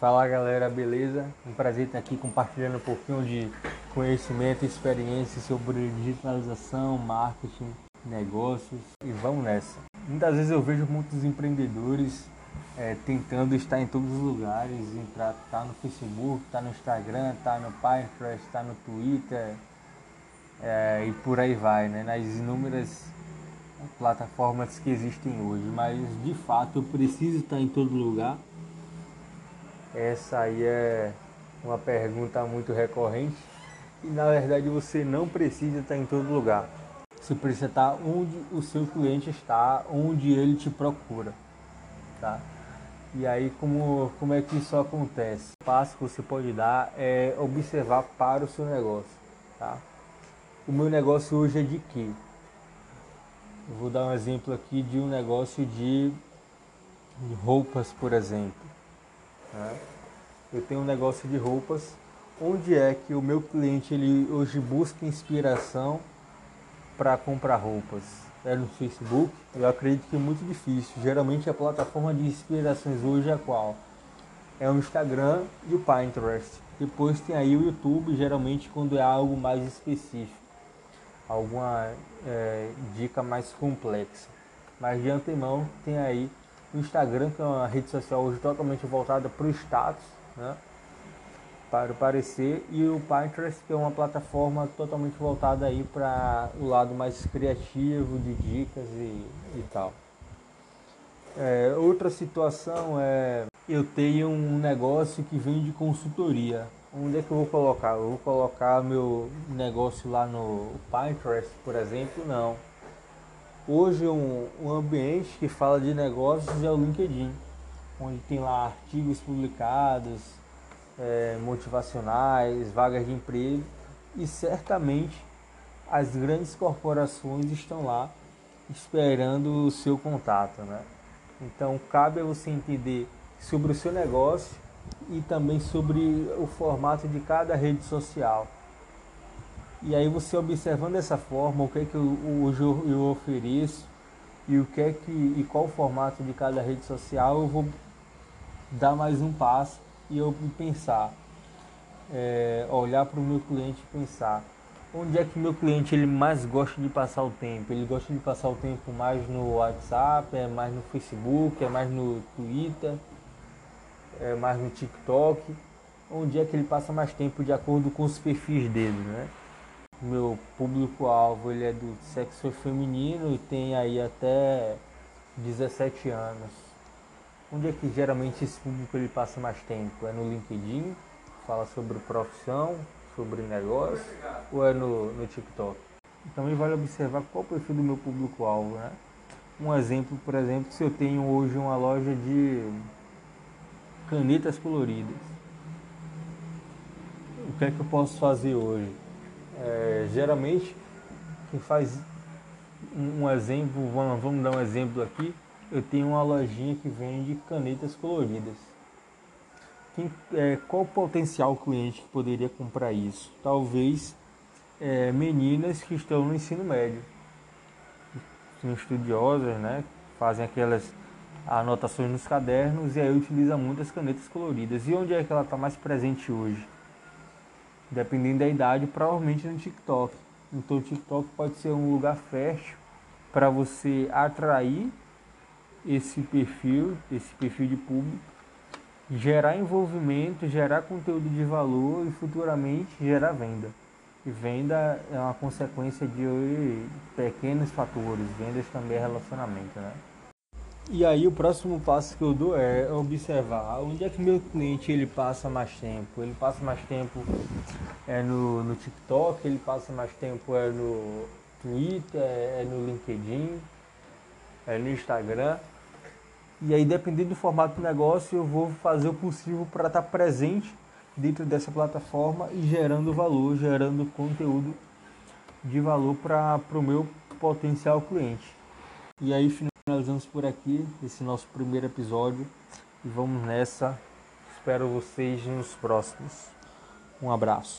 Fala galera, beleza? Um prazer estar aqui compartilhando um pouquinho de conhecimento e experiência sobre digitalização, marketing, negócios e vamos nessa. Muitas vezes eu vejo muitos empreendedores é, tentando estar em todos os lugares, entrar, tá no Facebook, tá no Instagram, tá no Pinterest, tá no Twitter é, e por aí vai, né? Nas inúmeras plataformas que existem hoje, mas de fato eu preciso estar em todo lugar essa aí é uma pergunta muito recorrente e na verdade você não precisa estar em todo lugar. Você precisa estar onde o seu cliente está, onde ele te procura, tá? E aí como, como é que isso acontece? O passo que você pode dar é observar para o seu negócio, tá? O meu negócio hoje é de quê? Eu vou dar um exemplo aqui de um negócio de roupas, por exemplo. Né? Eu tenho um negócio de roupas. Onde é que o meu cliente ele hoje busca inspiração para comprar roupas? É no Facebook? Eu acredito que é muito difícil. Geralmente a plataforma de inspirações hoje é qual? É o Instagram e o Pinterest. Depois tem aí o YouTube, geralmente quando é algo mais específico, alguma é, dica mais complexa. Mas de antemão tem aí o Instagram, que é uma rede social hoje totalmente voltada para o status, né? para o parecer, e o Pinterest, que é uma plataforma totalmente voltada aí para o lado mais criativo de dicas e, e tal. É, outra situação é eu tenho um negócio que vende consultoria. Onde é que eu vou colocar? Eu vou colocar meu negócio lá no Pinterest, por exemplo? Não Hoje um, um ambiente que fala de negócios é o LinkedIn, onde tem lá artigos publicados, é, motivacionais, vagas de emprego e certamente as grandes corporações estão lá esperando o seu contato, né? Então cabe a você entender sobre o seu negócio e também sobre o formato de cada rede social. E aí você observando dessa forma, o que é que eu, eu, eu ofereço e o que é que e qual o formato de cada rede social, eu vou dar mais um passo e eu pensar, é, olhar para o meu cliente e pensar onde é que meu cliente ele mais gosta de passar o tempo? Ele gosta de passar o tempo mais no WhatsApp, é mais no Facebook, é mais no Twitter, é mais no TikTok. Onde é que ele passa mais tempo de acordo com os perfis dele, né? Meu público-alvo ele é do sexo feminino e tem aí até 17 anos. Onde é que geralmente esse público ele passa mais tempo? É no LinkedIn, fala sobre profissão, sobre negócio, ou é no, no TikTok? Também vale observar qual o perfil do meu público-alvo, né? Um exemplo, por exemplo, se eu tenho hoje uma loja de canetas coloridas, o que é que eu posso fazer hoje? É, geralmente, quem faz um exemplo, vamos, dar um exemplo aqui, eu tenho uma lojinha que vende canetas coloridas. Quem, é, qual o potencial cliente que poderia comprar isso? Talvez é, meninas que estão no ensino médio, são estudiosas, né? Fazem aquelas anotações nos cadernos e aí utiliza muitas canetas coloridas. E onde é que ela está mais presente hoje? Dependendo da idade, provavelmente no TikTok. Então o TikTok pode ser um lugar fértil para você atrair esse perfil, esse perfil de público, gerar envolvimento, gerar conteúdo de valor e futuramente gerar venda. E venda é uma consequência de pequenos fatores, vendas também é relacionamento, né? E aí o próximo passo que eu dou é observar onde é que meu cliente ele passa mais tempo. Ele passa mais tempo é no, no TikTok, ele passa mais tempo é no Twitter, é no LinkedIn, é no Instagram. E aí dependendo do formato do negócio, eu vou fazer o possível para estar presente dentro dessa plataforma e gerando valor, gerando conteúdo de valor para o meu potencial cliente. E aí finalizamos por aqui esse nosso primeiro episódio e vamos nessa. Espero vocês nos próximos. Um abraço.